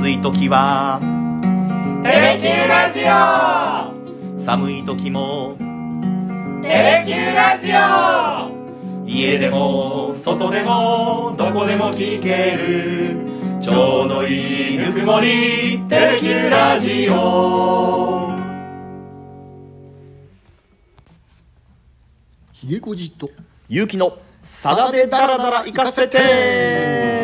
暑い時は。テレキューラジオ。寒い時も。テレキューラジオ。家でも外でもどこでも聞ける。ちょうどいいぬくもり。テレキューラジオ。ひげこじと。勇気のさだでダラダラ行かせて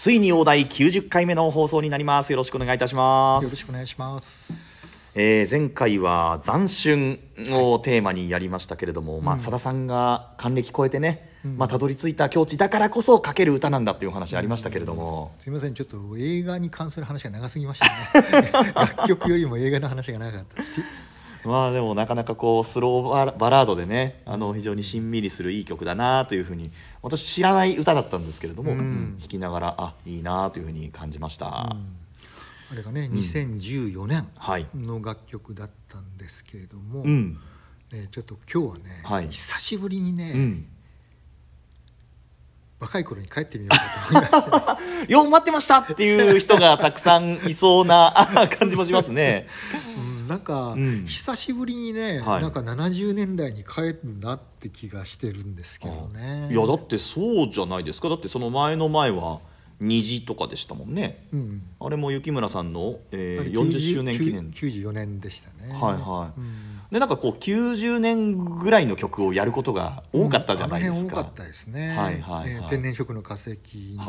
ついに大台90回目の放送になります。よろしくお願いいたします。よろしくお願いします。えー前回は斬春をテーマにやりましたけれども、まあ、さださんが還暦超えてね、まあ、たどり着いた境地だからこそ書ける歌なんだっていうお話ありましたけれども、すみませんちょっと映画に関する話が長すぎましたね。楽曲よりも映画の話が長かった まあでもなかなかこうスローバラバラードでねあの非常にしんみりするいい曲だなというふうに私知らない歌だったんですけれども、うん。弾きながらあいいなというふうに感じました、あれがね2014年はい。の楽曲だったんですけれども、うん。ね、ちょっと今日はね、はい。久しぶりにね、うん。若い頃に帰ってみようかと思いまして、ね。よう待ってましたっていう人がたくさんいそうなあ感じもしますね。うん、なんか、ん。久しぶりにね、はい。なんか70年代に帰るなって気がしてるんですけどね。いやだってそうじゃないですか。だってその前の前は虹とかでしたもんね。うん。あれも雪村さんの、えー、あれ40周年記念。94年でしたね。はいはい、うんでなんかこう90年ぐらいの曲をやることが多かったじゃないですか、あの辺多かったですね、はいはいはい。えー天然色の化石に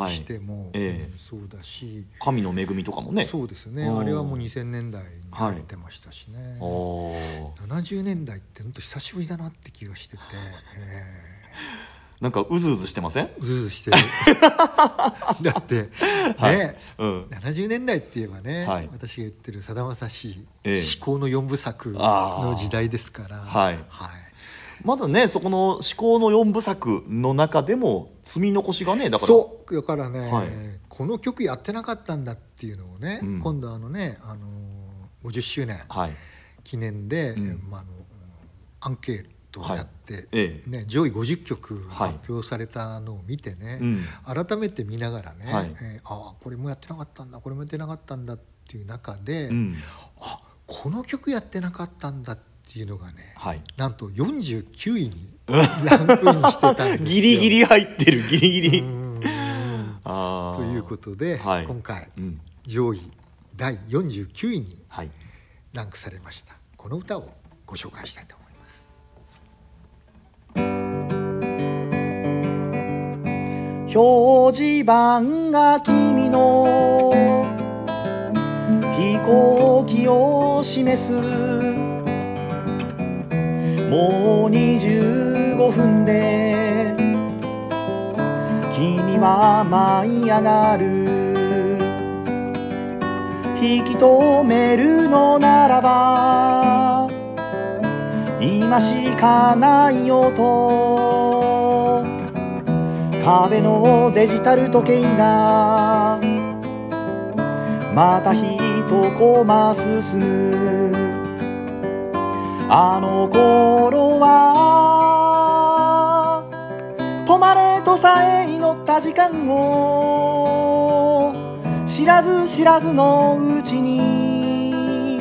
しても、はい。ええ。うんそうだし、神の恵みとかもね。そうですね。うん。あれはもう2000年代に入ってましたしね、おー。70年代って本当久しぶりだなって気がしてて、えなんかうずうずしてません？ーうずうずしてる。だってね、はい。うん。70年代って言えばね、はい。私が言ってるさだまさしええ。至高の四部作の時代ですから。はい。はい。まだねそこの思考の4部作の中でも積み残しがねだから。そう。だからね、はい。この曲やってなかったんだっていうのをね、うん。今度あのね、あのー50周年はい。記念で、うん。えまあ、あのアンケートをやって、はい。ええ。ね、上位50曲はい。発表されたのを見てね、うん。改めて見ながらね、はい。えーああこれもやってなかったんだこれもやってなかったんだっていう中で、うん。あこの曲やってなかったんだっていうのがね、はい。なんと49位にランクインしてたんですよ。ギリギリ入ってるギリギリ。ということで、はい。今回うん。上位第49位にはい。ランクされました。この歌をご紹介したいと表示板が君の飛行機を示す。もう25分で君は舞い上がる。引き止めるのならば今しかないよと壁のデジタル時計がまた一コマ進むあの頃は止まれとさえ祈った時間を知らず知らずのうちに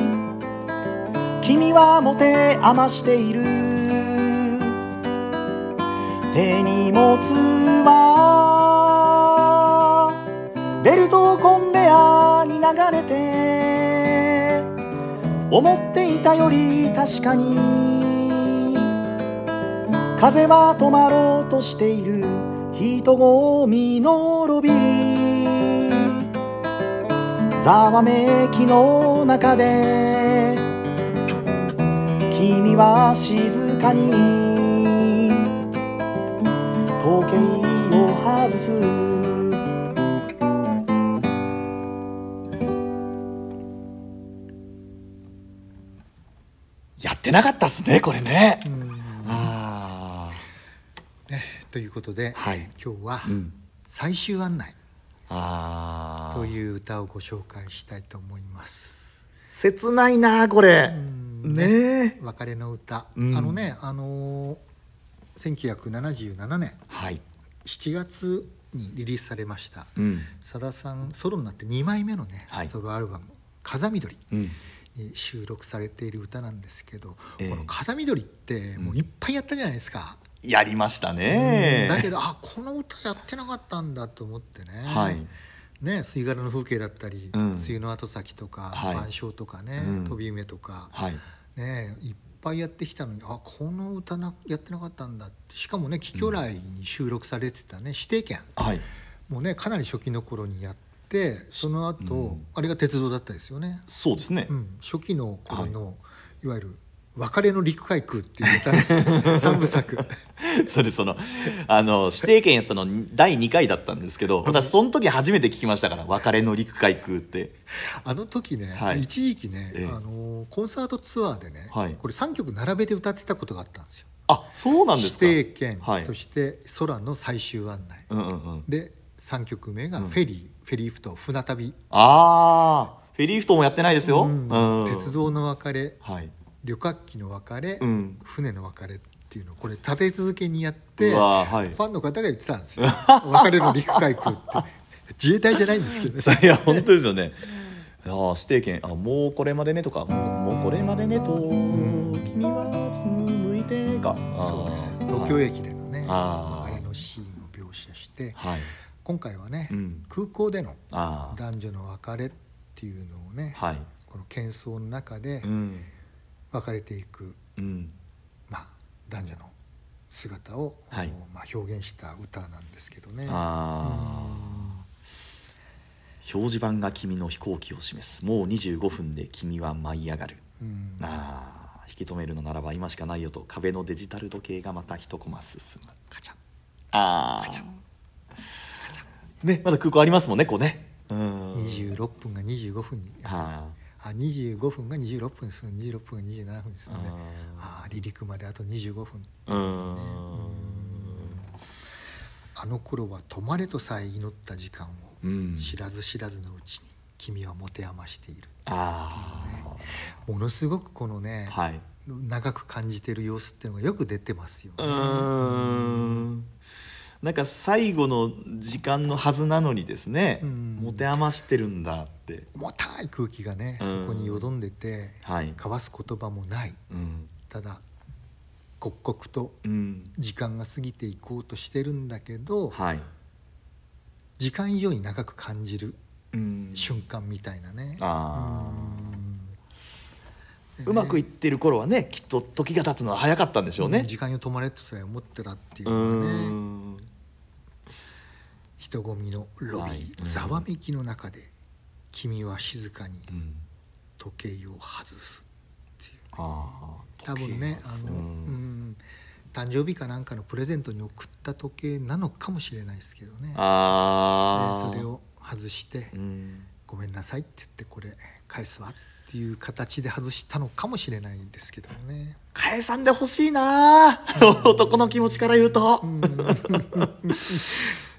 君は持て余している。手荷物はベルトコンベアに流れて思っていたより確かに風は止まろうとしている人混みのロビー。ざわめきの中で君は静かに時計を外す。やってなかったっすねこれね。あね、ということで、はい。今日はん「最終案内あ」あという歌をご紹介したいと思います。切ないなこれ。ん。ねえ別れの歌、うん。あのねあのー1977年。はい。7月にリリースされました。うん。さださんソロになって2枚目のね、はい。ソロアルバム「風緑」うん。に収録されている歌なんですけど、ええ。この「風緑」ってもういっぱいやったじゃないですか。やりましたね。だけどあこの歌やってなかったんだと思ってね。はい。ね、吸い殻の風景だったり、うん。梅雨の後先とか、はい。晩鐘とかね、うん。飛び梅とか、はい。ね、いっぱいやってきたのにあこの歌なやってなかったんだってしかもね「貴巨来」に収録されてたね「指定券」はい。もうねかなり初期の頃にやってその後、あれが鉄道だったですよね。そうですね、うん、初期の頃の、い、わゆる「別れの陸海空」っていう歌部作。それそのあの指定権やったの第2回だったんですけど私その時初めて聞きましたから「別れの陸海空」って。あの時ね、はい。一時期ね、ええ。あのコンサートツアーでね、はい。これ3曲並べて歌ってたことがあったんですよ。あそうなんですか？指定券、はい。そして空の最終案内、うんうんうん。で3曲目がフェリー、フェリーフと船旅、ああフェリーフトもやってないですよ、うん。うん。鉄道の別れ。はい旅客機の別れ、うん。船の別れっていうのをこれ立て続けにやってはい。ファンの方が言ってたんですよ。別れの陸海空って。自衛隊じゃないんですけどね。いや本当ですよね。ああ指定権あもうこれまでねとか。もうこれまでねと、君は向いてがそうです。東京駅でのね別れのシーンを描写してはい。今回はね、うん。空港での男女の別れっていうのをね、はい。この喧騒の中でうん別れていく、うん。まあ、男女の姿を、はい。まあ、表現した歌なんですけどね。表示板が君の飛行機を示す。もう25分で君は舞い上がる。うん。ああ引き止めるのならば今しかないよと。壁のデジタル時計がまた一コマ進む。カチャッああねまだ空港ありますもんねこうね。うん。26分が25分に。はあ25分が26分で26分が27分に進んであああ離陸まであと25分。あうん。あの頃は止まれとさえ祈った時間をうん。知らず知らずのうちに君は持て余しているあものすごくこのね、あはい。長く感じてる様子っていうのがよく出てますようね。んなんか最後の時間のはずなのにですねうん。持て余してるんだって。重たい空気がねうん。そこによどんでてはい。交わす言葉もない。うん。ただ刻々とうん。時間が過ぎていこうとしてるんだけどはい。時間以上に長く感じるうん。瞬間みたいなね。あうまくいってる頃はねきっと時が経つのは早かったんでしょうね。時間を止まれとさえ思ってたっていううのがね。ん人混みのロビー、ざわめきの中で君は静かにうん。時計を外すっていう多分ねあの、ううん。ん、誕生日かなんかのプレゼントに送った時計なのかもしれないですけどね。あそれを外してうん「ごめんなさい」って言ってこれ返すわっていう形で外したのかもしれないんですけどね。返さんでほしいな 男の気持ちから言うと。うん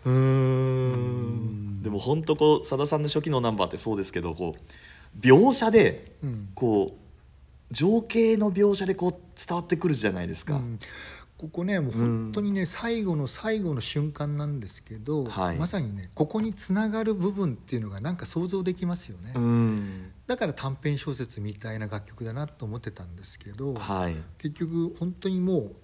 でも本当こうさださんの初期のナンバーってそうですけどこう描写でうん。こう情景の描写でこう伝わってくるじゃないですか、うん。ここねもう本当にね、最後の最後の瞬間なんですけど、はい。まさにねここにつながる部分っていうのがなんか想像できますよね、うん。だから短編小説みたいな楽曲だなと思ってたんですけど、はい。結局本当にもう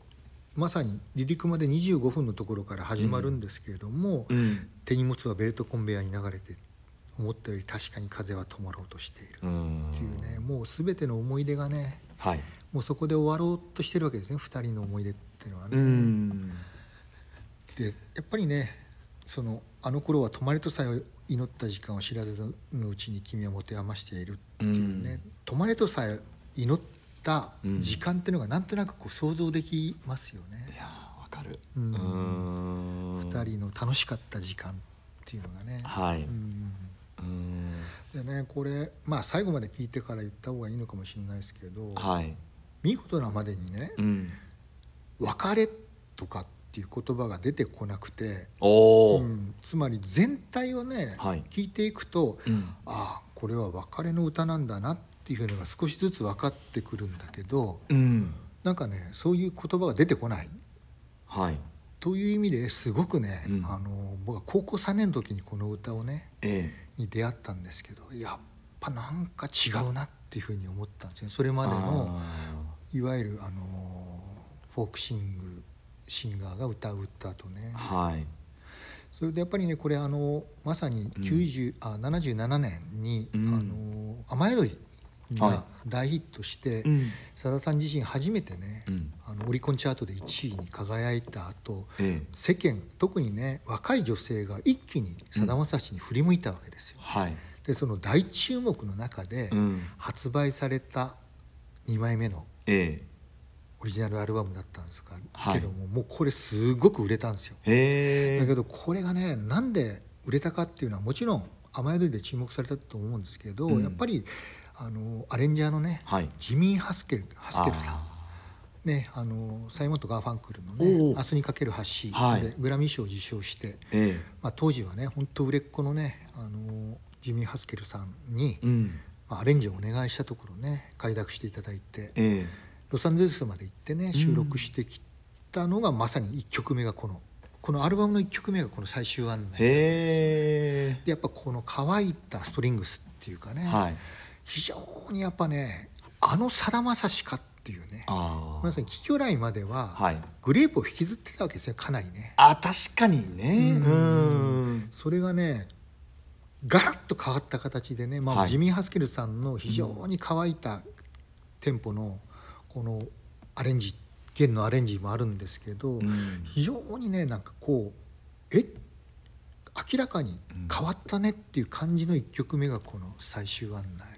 まさに離陸まで25分のところから始まるんですけれども、うん。手荷物はベルトコンベヤーに流れて思ったより確かに風は止まろうとしているうんっていうねもう全ての思い出がねはい。もうそこで終わろうとしてるわけですね2人の思い出っていうのはね。うん。でやっぱりねそのあの頃は止まれとさえ祈った時間を知らずのうちに君は持て余しているっていうね、止まれとさえ祈った時間っていうのがなんとなくこう想像できますよね。い。やーわかる。うん。うん。二人の楽しかった時間っていうのがね。はい。うんうんでねこれまあ最後まで聞いてから言った方がいいのかもしれないですけど、はい。見事なまでにねうん「別れ」とかっていう言葉が出てこなくて、うん。つまり全体をね、はい。聞いていくと、うん。ああこれは別れの歌なんだなっていうのが少しずつ分かってくるんだけどうん。なんかねそういう言葉が出てこない、はい。という意味ですごくね、うん。あの僕は高校3年の時にこの歌をねえに出会ったんですけどやっぱなんか違うなっていうふうに思ったんですね。それえまでのあいわゆるあのフォークシングシンガーが歌う歌とね。ーはい。それでやっぱりねこれあのまさに90、あ77年に、うん。あの雨宿りはいが大ヒットして、うん。さださん自身初めてね、うん。あのオリコンチャートで1位に輝いた後ええ。世間特にね若い女性が一気にさだまさしに振り向いたわけですよ。はい。でその大注目の中でうん。発売された2枚目のえオリジナルアルバムだったんですが、はい。けどももうこれすごく売れたんですよ。だけどこれがねなんで売れたかっていうのはもちろん雨宿りで注目されたと思うんですけど、うん。やっぱりあのアレンジャーのね、はい。ジミー・ハスケルハスケルさん。あね、あのサイモント・ガーファンクルのね「明日にかける橋」はい。でグラミー賞を受賞して、ーえ。まあ、当時はね本当売れっ子のねあのジミー・ハスケルさんに、えうん。まあ、アレンジをお願いしたところね快諾していただいてえロサンゼルスまで行ってね収録してきたのが、まさに1曲目がこのこのアルバムの1曲目がこの最終案内でやっぱこの乾いたストリングスっていうかね、えはい非常にやっぱねあのさだまさしかっていうねあまさに「キキョライ」までは、はい。グレープを引きずってたわけですよかなりね。あ確かにね。ううん。んそれがねガラッと変わった形でね、まあはい。ジミー・ハスケルさんの非常に乾いたテンポのこのアレンジ弦のアレンジもあるんですけど、ん。非常にねなんかこうえ明らかに変わったねっていう感じの1曲目がこの最終案内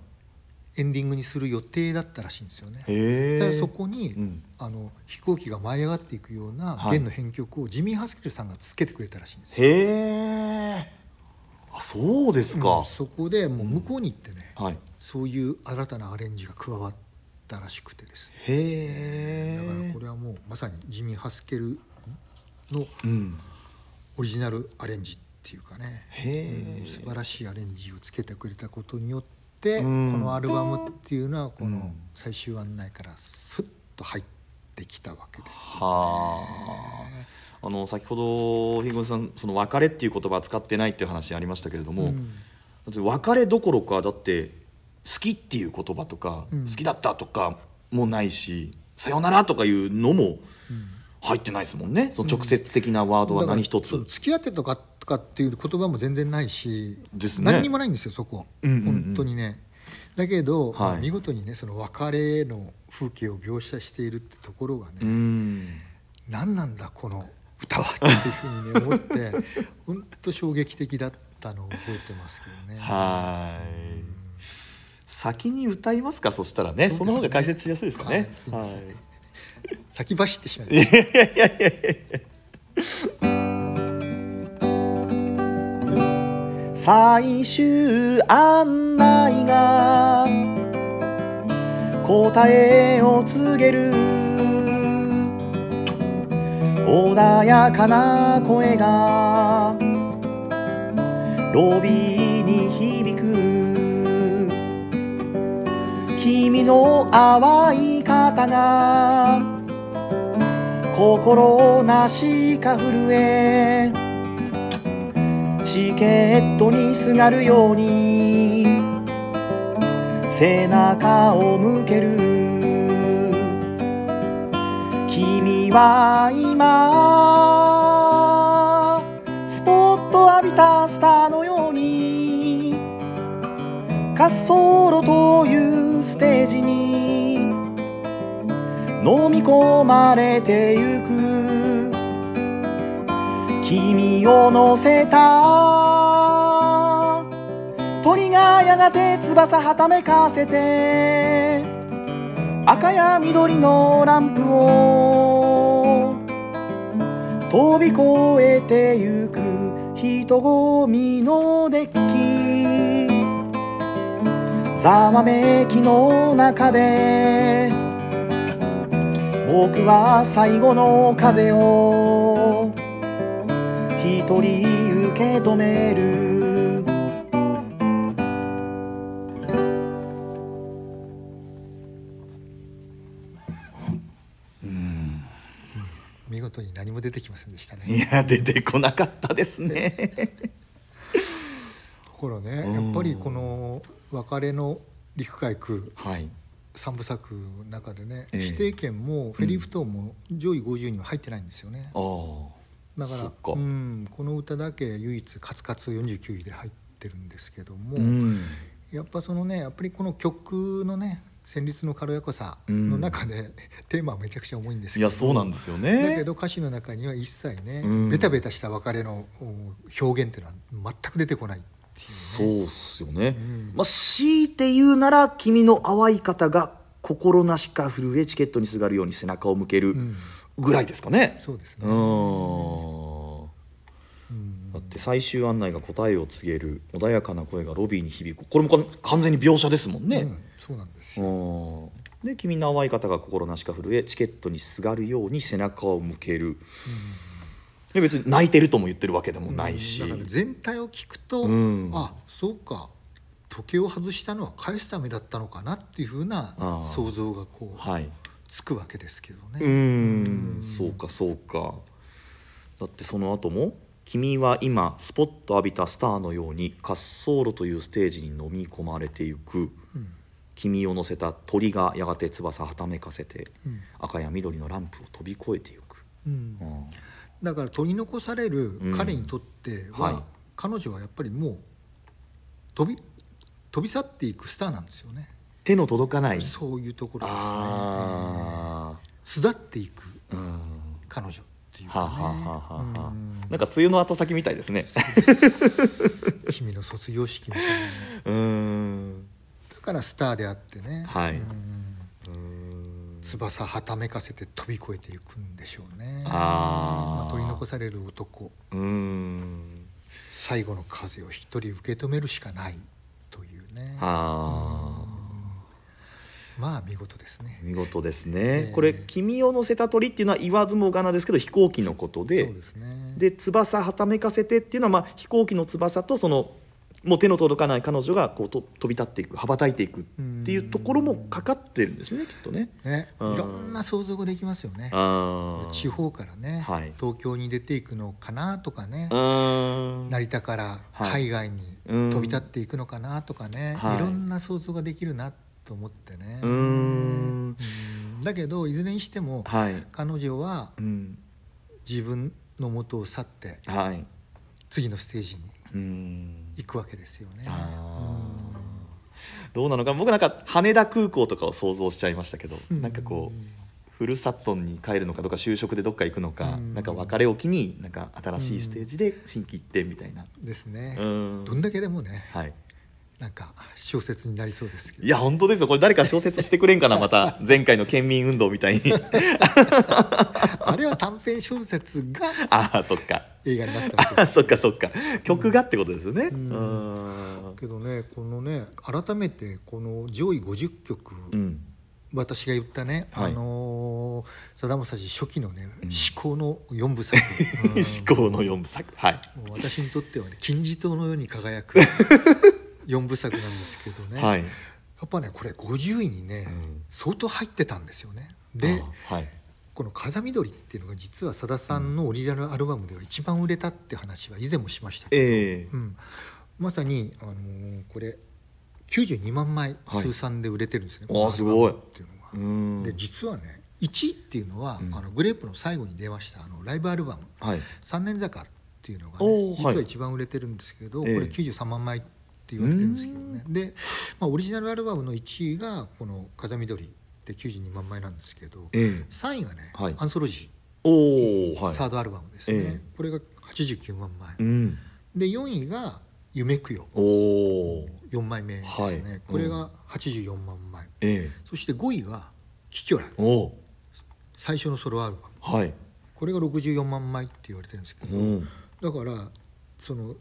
エンディングにする予定だったらしいんですよね。ただそこに、うん。あの飛行機が舞い上がっていくようなはい。弦の編曲をジミー・ハスケルさんがつけてくれたらしいんですよ。へえあそうですか、うんそこでもう向こうに行ってね、はい。そういう新たなアレンジが加わったらしくてですね。へえだからこれはもうまさにジミー・ハスケルのうん。オリジナルアレンジっていうかね、へえうん素晴らしいアレンジをつけてくれたことによって、うん。このアルバムっていうのはこのうん。最終案内からスッと入ってきたわけです。はあ。あの先ほどひぐさんその別れっていう言葉は使ってないっていう話ありましたけれども、うん。別れどころかだって好きっていう言葉とか、うん。好きだったとかもないしさよならとかいうのも入ってないですもんね。その直接的なワードは何一つ、付き合ってとかとかっていう言葉も全然ないし、ね。何にもないんですよそこ、うんうんうん。本当にね。だけど、はい。まあ見事にねその別れの風景を描写しているってところがね、うん。何なんだこの歌はっていうふうにね思って 本当衝撃的だったのを覚えてますけどね。はい。先に歌いますかそしたらね。その方が解説しやすいですかね、はいすいません。はい。先走ってしまいました。最終案内が答えを告げる。穏やかな声がロビーに響く。君の淡い肩が心なしか震えチケットにすがるように。背中を向ける。君は今スポット浴びたスターのように。滑走路というステージに。飲み込まれてゆく。君を乗せた。鳥がやがて翼はためかせて赤や緑のランプを飛び越えてゆく人混みのデッキ。ざわめきの中で僕は最後の風を一人受け止める。見事に何も出てきませんでしたね。いや出てこなかったですね。ところねやっぱりこの別れの陸海空はい。三部作の中でね、ええ。指定権もフェリーフトーンも上位50には入ってないんですよね、ああだからうん、この歌だけ唯一カツカツ49位で入ってるんですけども、うん。やっぱそのねやっぱりこの曲のね旋律の軽やかさの中で、テーマはめちゃくちゃ重いんですけどいやそうなんですよね。だけど歌詞の中には一切ね、うん。ベタベタした別れのお表現っていうのは全く出てこないね。そうっすよね、ん。まあ強いて言うなら君の淡い方が心なしか震えチケットにすがるように背中を向ける。んぐらいですかね、そうですね、うん。うんだって最終案内が答えを告げる穏やかな声がロビーに響く。これも完全に描写ですもんね、うんそうなんですよ、うん。で君の淡い方が心なしか震えチケットにすがるように背中を向ける、で別に泣いてるとも言ってるわけでもないし、だから全体を聞くと、うん。あそうか。時計を外したのは返すためだったのかなっていうふうな想像がこうはいつくわけですけどね。うーん。そうかそうか。だってその後も「君は今スポット浴びたスターのように滑走路というステージに飲み込まれてゆく」君を乗せた鳥がやがて翼はためかせて、うん。赤や緑のランプを飛び越えてゆく」うん。うん。だから取り残される彼にとっては、はい。彼女はやっぱりもう飛び飛び去っていくスターなんですよね。手の届かない。そういうところですね。あ巣立っていく彼女っていうはあ、かね。はあはあはあはあ。うん。なんか梅雨の後先みたいですね。君 の卒業式みたいな。うーん。だからスターであってね。はい。翼はためかせて飛び越えていくんでしょうね。あー。まあ、取り残される男。うーん。最後の風を一人受け止めるしかないというね。ああまあ見事ですね。見事ですね、ええ。これ「君を乗せた鳥」っていうのは言わずもがなですけど飛行機のことでそうですね。で翼はためかせてっていうのは、まあ、飛行機の翼とそのもう手の届かない彼女がこうと飛び立っていく羽ばたいていくっていうところもかかってるんですねきっとね。ね、いうん。ろんな想像ができますよね。地方からね、はい。東京に出ていくのかなとかね、成田から海外にうん。飛び立っていくのかなとかね、はい。い、ろんな想像ができるなと思ってね。うーん。うん。だけどいずれにしても、はい。彼女はうん。自分の元を去ってはい。次のステージに行くわけですよね。どうなのか。僕なんか羽田空港とかを想像しちゃいましたけど、うん。なんかこうふるさとに帰るのかどうか就職でどっか行くのか、うん。なんか別れを機になんか新しいステージで心機一転みたいな、ですね。うん。どんだけでもね、はいなんか小説になりそうですけど。いや本当ですよ。これ誰か小説してくれんかなまた。前回の県民運動みたいに。あれは短編小説が ああそっか。映画になったわけあそっかそっか。曲がってことですよね、ん。うん。けどねこのね改めてこの上位50曲、うん。私が言ったね、はい。あのーさだまさし初期のね、思考の4部作、うん。思考の四部作。はい。私にとってはね金字塔のように輝く4部作なんですけどね、はい。やっぱねこれ50位にね、ん。相当入ってたんですよね。であはい。この「風緑」っていうのが実はさださんのオリジナルアルバムでは一番売れたって話は以前もしましたけど、ええ。うん、まさに、あのーこれ92万枚はい。通算で売れてるんですね、あこのーすごい。っていうのが。うん。で実はね1位っていうのは、あのグレープの最後に出ましたあのライブアルバム。はい「三年坂」っていうのがね実は一番売れてるんですけど、ええ。これ93万枚って言われてるんですけどね。で、まあ、オリジナルアルバムの1位がこの「風緑」で92万枚なんですけど、ええ。3位がね、はい。アンソロジおー、おはい。サードアルバムですね、ええ。これが89万枚、うん。で4位が「夢くよおお」4枚目ですね、はい。これが84万枚、ええ。そして5位が「キキョラ最初のソロアルバム。はい。ここれが64万枚って言われてるんですけど、うん。だからその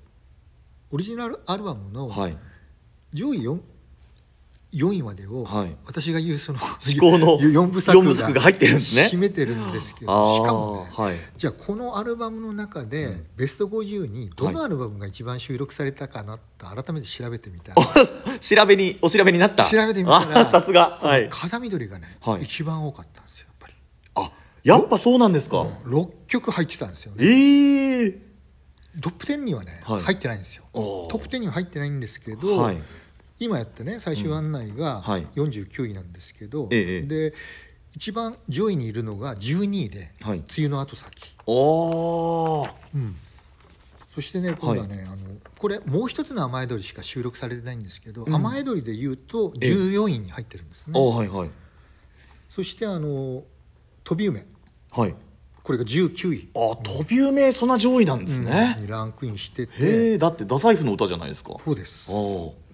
オリジナルアルバムのはい。上位 4, 4位までを、はい。私が言うその至高の 4部作四部作が入ってるんですね。占めてるんですけあーどしかもね、はい。じゃあこのアルバムの中で、ベスト50にどのアルバムが一番収録されたかなって改めて調べてみたら、調べにお調べになった。調べてみたらあ さすが。はい。風見鶏がね、はい。一番多かったんですよやっぱり。あやっぱそうなんですか。6曲入ってたんですよね。ええトップ10にはね、はい。入ってないんですよ。トップ10には入ってないんですけど、はい。今やったね最終案内がはい。49位なんですけど、ええで一番上位にいるのが12位で「はい。梅雨の後先。おー」うん。そしてね今度はね、あのこれもう一つの雨宿りしか収録されてないんですけど、うん。雨宿りでいうとええ。14位に入ってるんですね、おーはいはい。そしてあの飛び梅はいこれが19位。あ飛び梅そんな上位なんですね、にランクインしてへてえだって太宰府の歌じゃないですか。そうです。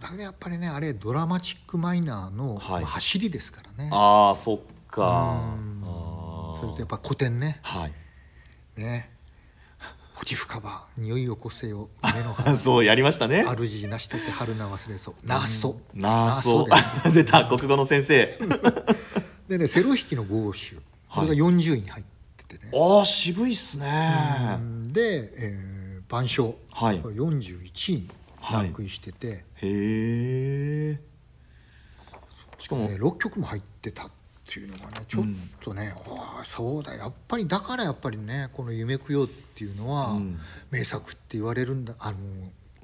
だけどやっぱりねあれドラマチックマイナーの、はい。まあ走りですからね。あーそっか。うん。あー。それとやっぱ古典ね。はい。ね「落ち深場匂いをこせよ梅の花。そうやりましたね。主なしとて春菜忘れそう。なそなあそ 出た国語の先生。でねセロ弾きの五号集これが40位に入っててね、ああ渋いっすね。うん。で、えー、晩鐘、はい。これ41位にランクインしてて、へえしかも、ね6曲も入ってたっていうのがねちょっとね、ああそうだ。やっぱりだからやっぱりねこの「夢供養」っていうのは、うん。名作って言われるんだあの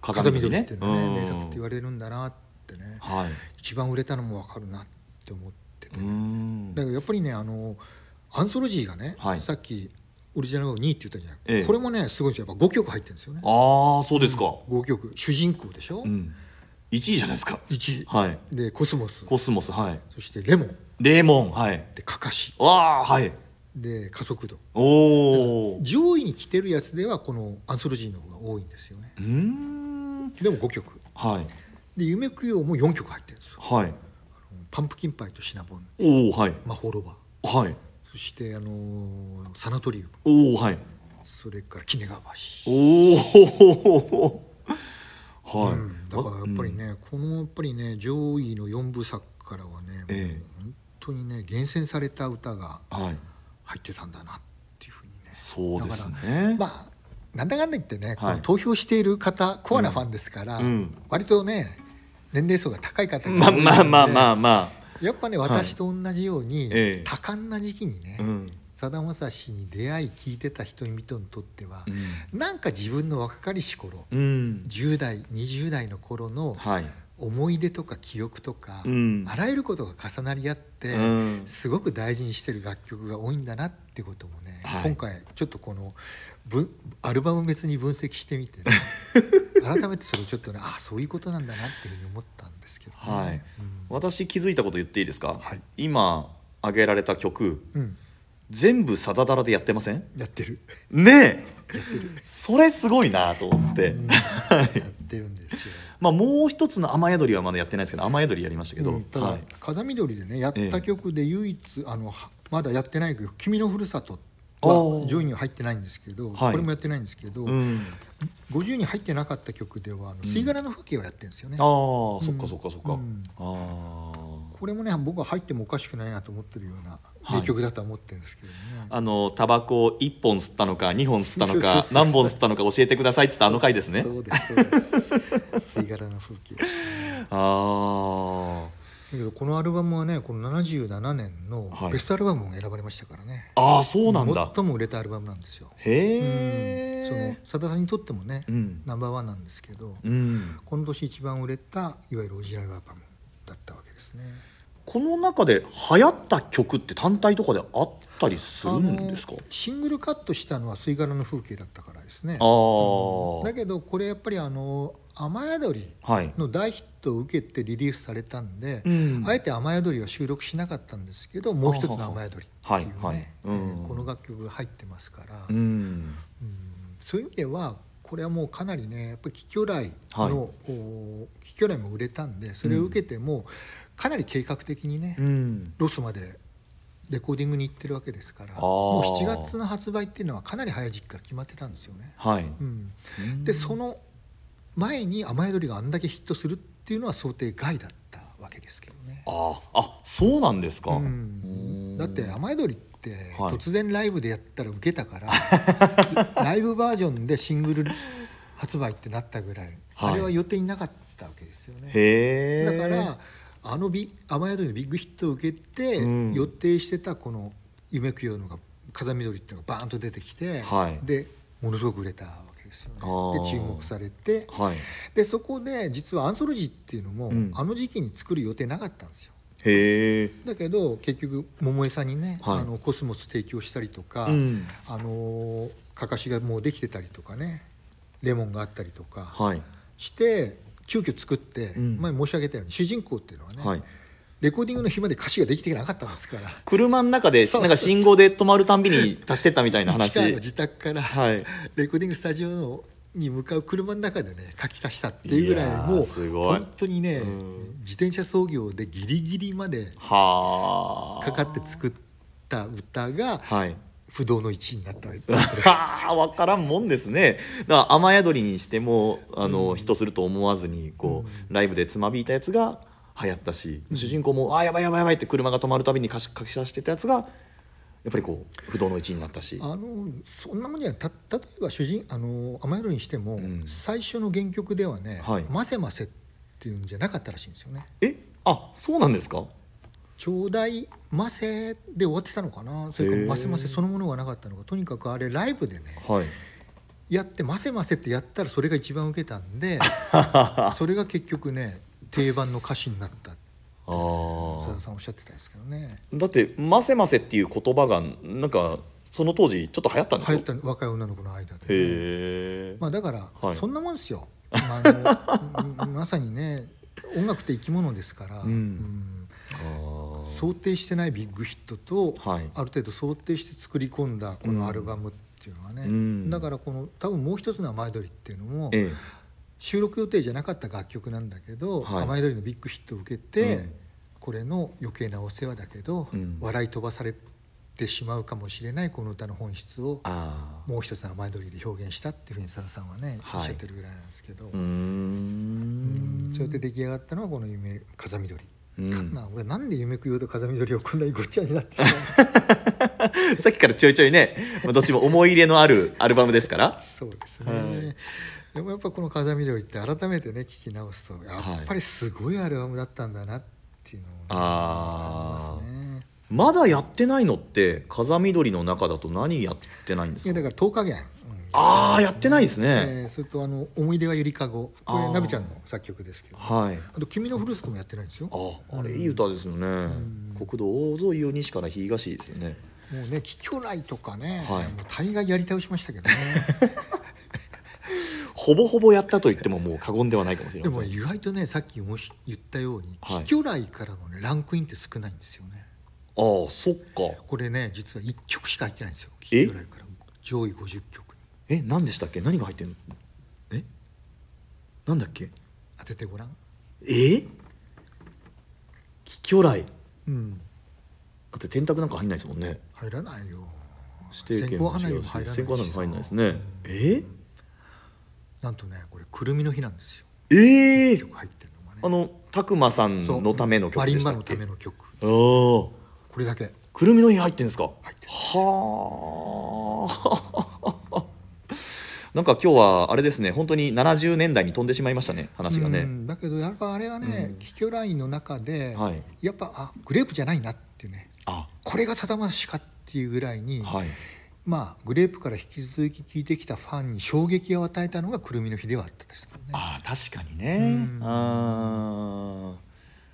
風風見鶏っていうのはねうん。名作って言われるんだなってね。はい。一番売れたのも分かるなって思っててうね、ん。だからやっぱりねあのアンソロジーがね、はい。さっきオリジナルの2位って言ったじゃない、ええ。これもねすごいですよ。やっぱ5曲入ってるんですよね。ああそうですか。5曲。主人公でしょ、うん。1位じゃないですか。1位、はい。でコスモス。コスモスはい。そしてレモン。レモンはい。でカカシ。わあはい。で加速度。お上位に来てるやつではこのアンソロジーの方が多いんですよね。ーん。でも5曲。はい。で夢供養も4曲入ってるんですよ。はい。パンプキンパイとシナモン。おおはい。まほろば。はいそしてあのーサナトリウム。おおはい。それからキネガバシおお はい、うん。だからやっぱりね、このやっぱりね上位の4部作からはね、ええ。もう本当にね厳選された歌がはい。入ってたんだなっていうふうにね。そうですだかねらまあなんだかんだ言ってね、こはい。の投票している方コアなファンですから、うん。割とね年齢層が高い方がまあ多いのでまあまあまあまやっぱね私と同じように、ええ。多感な時期にね、あうん。さだまさしに出会い聞いてた人々にとっては、うなんか自分の若かりし頃、ん、うん、10代20代の頃のはい。思い出とか記憶とか、うん。あらゆることが重なり合って、うん。すごく大事にしてる楽曲が多いんだなってこともね、はい。今回ちょっとこの分アルバム別に分析してみて、ね、改めてそれをちょっとねあそういうことなんだなっていうふうに思ったんですけどね、はい、私気づいたこと言っていいですか、はい。今挙げられた曲うん、うん全部さだだらでやってません？やってる、ねえ！それすごいなと思って、うん。やってるんですよ。まあもう一つの雨宿りはまだやってないですけど雨宿りやりましたけど、うんただ、はい、風見鶏でねやった曲で唯一、あのはまだやってない曲「君のふるさと」あはー上位には入ってないんですけど、はいこれもやってないんですけど、うん、50に入ってなかった曲ではあの「吸い殻の風景」をやってるんですよね。ああ、そっかそっかそっか、うんああこれもね僕は入ってもおかしくないなと思ってるようなはい名曲だとは思ってるんですけどね。あのタバコを1本吸ったのか2本吸ったのか何本吸ったのか教えてくださいって言ったあの回ですねそうですそうです。吸い殻の風景。あだけどこのアルバムはねこの77年のはい。ベストアルバムも選ばれましたからね。ーあーそうなんだ。最も売れたアルバムなんですよ。へそのえさださんにとってもね、うん。ナンバーワンなんですけど、うん。この年一番売れたいわゆるオリジナルアルバムだったわけですね。この中で流行った曲って単体とかであったりするんですか？シングルカットしたのは「吸い殻の風景」だったからですね。あ。あ、だけどこれやっぱりあの雨宿りはい。の大ヒットを受けてリリースされたんで、うん。あえて雨宿りは収録しなかったんですけどもう一つの雨宿りっていうね、はいはい。うん。えーこの楽曲が入ってますから、うん。うん。そういう意味ではこれはもうかなりねやっぱり貴巨来の、はい。お貴巨来も売れたんでそれを受けてもかなり計画的にね、うん。ロスまでレコーディングに行ってるわけですからもう7月の発売っていうのはかなり早い時期から決まってたんですよね。はい。うん、でその前に雨宿りがあんだけヒットするっていうのは想定外だったわけですけどね。あああそうなんですか、うん。うん。だって雨宿りってはい突然ライブでやったらウケたから、ライブバージョンでシングル発売ってなったぐらい、はい。あれは予定になかったわけですよね。だからあのビ雨宿りのビッグヒットを受けて、うん。予定してたこの「夢供養のが風見鶏」っていうのがバーンと出てきて、はい。でものすごく売れたわけですよね。で注目されてはい。でそこで実はアンソロジーっていうのも、うん。あの時期に作る予定なかったんですよ。へえだけど結局百恵さんにね、はい。あのコスモス提供したりとか、うん。あのかかしがもうできてたりとかねレモンがあったりとかはい。して急遽作って、うん。前申し上げたように主人公っていうのはね、はいレコーディングの日まで歌詞ができてなかったんですから。車の中でなんか信号で止まるたんびに足してったみたいな 話市川の自宅から、はい。レコーディングスタジオのに向かう車の中でね書き足したっていうぐらいもう本当にね、うん。自転車操業でギリギリまではあ。かかって作った歌がはい。不動の1位になったわ分 からんもんですね。だから雨宿りにしてもあの、ヒットすると思わずにこう、ライブでつまびいたやつが流行ったし、主人公も「あーやばいやばいやばい」って車が止まるたびに書き書き出してたやつがやっぱりこう不動の1位になったし。あのそんなもんじゃない。た例えば主人あの雨宿りにしても、ん。最初の原曲ではねはい「ませませ」っていうんじゃなかったらしいんですよね。え？あそうなんですか？ちょうだいませで終わってたのかな？それかませませそのものがなかったのか。とにかくあれライブでねはい。やってませませってやったらそれが一番受けたんで それが結局ね定番の歌詞になったあさだーさんおっしゃってたんですけどね。だって「ませませ」っていう言葉がなんかその当時ちょっと流行ったんですよ流行った若い女の子の間で、へえ、まあ、だから、はい。そんなもんですよ、まあ まさにね音楽って生き物ですから、うん。うん。想定してないビッグヒットと、はい。ある程度想定して作り込んだこのアルバムっていうのはね、うん。だからこの多分もう一つの雨宿りっていうのも、ええ収録予定じゃなかった楽曲なんだけど、はい。雨宿りのビッグヒットを受けて、うん。これの余計なお世話だけど、うん。笑い飛ばされてしまうかもしれないこの歌の本質をあもう一つの雨宿りで表現したっていうふうにさださんはね、はい。おっしゃってるぐらいなんですけど、ーうーん。そうやって出来上がったのはこの夢風見鶏、うん。かな俺なんで夢供養と風見鶏をこんなにごっちゃになってしまう さっきからちょいちょいね、まあどっちも思い入れのあるアルバムですから。そうですね、はいでもやっぱこの「風見鶏」って改めてね聞き直すとやっぱりすごいアルバムだったんだなっていうのをね、感じますね。まだやってないのって風緑の中だと何やってないんですか？いやだから10日間、ああやってないですえね、ーそれとあの「思い出はゆりかご」これナビちゃんの作曲ですけど。あはい。と「君のふるさと」もやってないんですよ。もああれいい歌ですよね、国道大沿いを西から東ですよね。うね「貴巨来」とかね、はい。もう大概やり倒しましたけどね ほぼほぼやったと言ってももう過言ではないかもしれでません。も意外とねさっきもし言ったように「はい。貴巨来」からのねランクインって少ないんですよね。ああそっか。これね実は1曲しか入ってないんですよ「え？貴巨来」から。上位50曲に。え何でしたっけ？何が入ってんの？え？なんだっけ？当ててごらん。え？貴巨来うん。だって電卓なんか入んないですもんね。入らないよ。先行花火も入らないし先行花火も入んなんとねこれくるみの日なんですよ。ええ曲入ってるのがね。あの拓磨さんのための曲マリンバのでしたっけための曲。ああこれだけ。くるみの日入ってんですか？入ってる。はあ。なんか今日はあれですね。本当に70年代に飛んでしまいましたね話がうねん。だけどやっぱあれはね貴巨ラインの中で、はい。やっぱあグレープじゃないなっていうね。あ。これがさだまさしかっていうぐらいに、はいまあグレープから引き続き聴いてきたファンに衝撃を与えたのがくるみの日ではあったですからね。ああ確かにね。うん。あ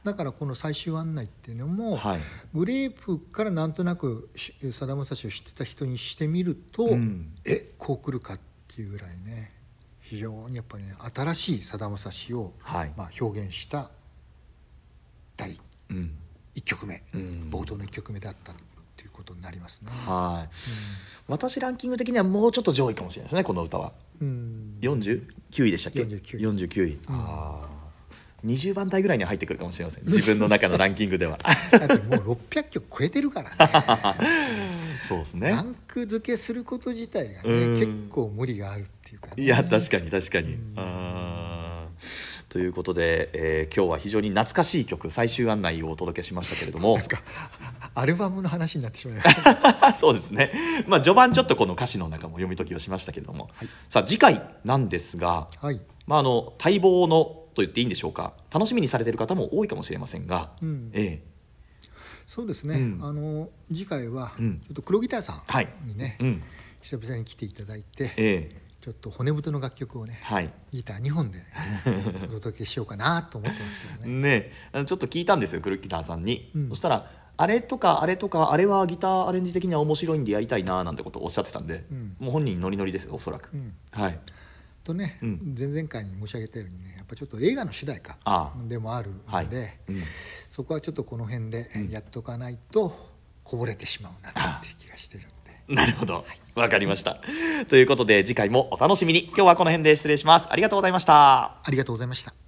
だからこの最終案内っていうのも、あはい。グレープからなんとなくしさだまさしを知ってた人にしてみると、うん。えこう来るかっていうぐらいね非常にやっぱりね新しいさだまさしを、はい。まあ、表現した第うん。1曲目、うん。冒頭の1曲目だったことになりますね。はい。私ランキング的にはもうちょっと上位かもしれないですねこの歌は。うん。49位でしたっけ？49 49位。ああ20番台ぐらいには入ってくるかもしれません。自分の中のランキングでは。だってもう600曲超えてるからね。そうですね。ランク付けすること自体がうん。ね結構無理があるっていうか、ね、いや確かに確かに。あー。ということで、えー今日は非常に懐かしい曲最終案内をお届けしましたけれども。なんかアルバムの話になってしまいました。そうですね。まあ序盤ちょっとこの歌詞の中も読み解きをしましたけれども、さあ次回なんですが、はい。まあ、あの待望のと言っていいんでしょうか。楽しみにされている方も多いかもしれませんが、うん。えそうですね、うん。あの次回はちょうんっと黒ギターさはいんにね、えうん。久々に来ていただいてええ。ちょっと骨太の楽曲をねはい。ギター2本で お届けしようかなと思ってますけどね。ねちょっと聞いたんですよクルギターさんに、うん。そしたらあれとかあれとかあれはギターアレンジ的には面白いんでやりたいななんてことをおっしゃってたんで、うん。もう本人ノリノリですよおそらく、うん。はい。とね、うん。前々回に申し上げたようにねやっぱちょっと映画の主題歌でもあるはい。ので、うん。そこはちょっとこの辺でやっとかないとこぼれてしまうなっていう気がしてるんで。なるほど。わかりました。ということで次回もお楽しみに。今日はこの辺で失礼します。ありがとうございました。ありがとうございました。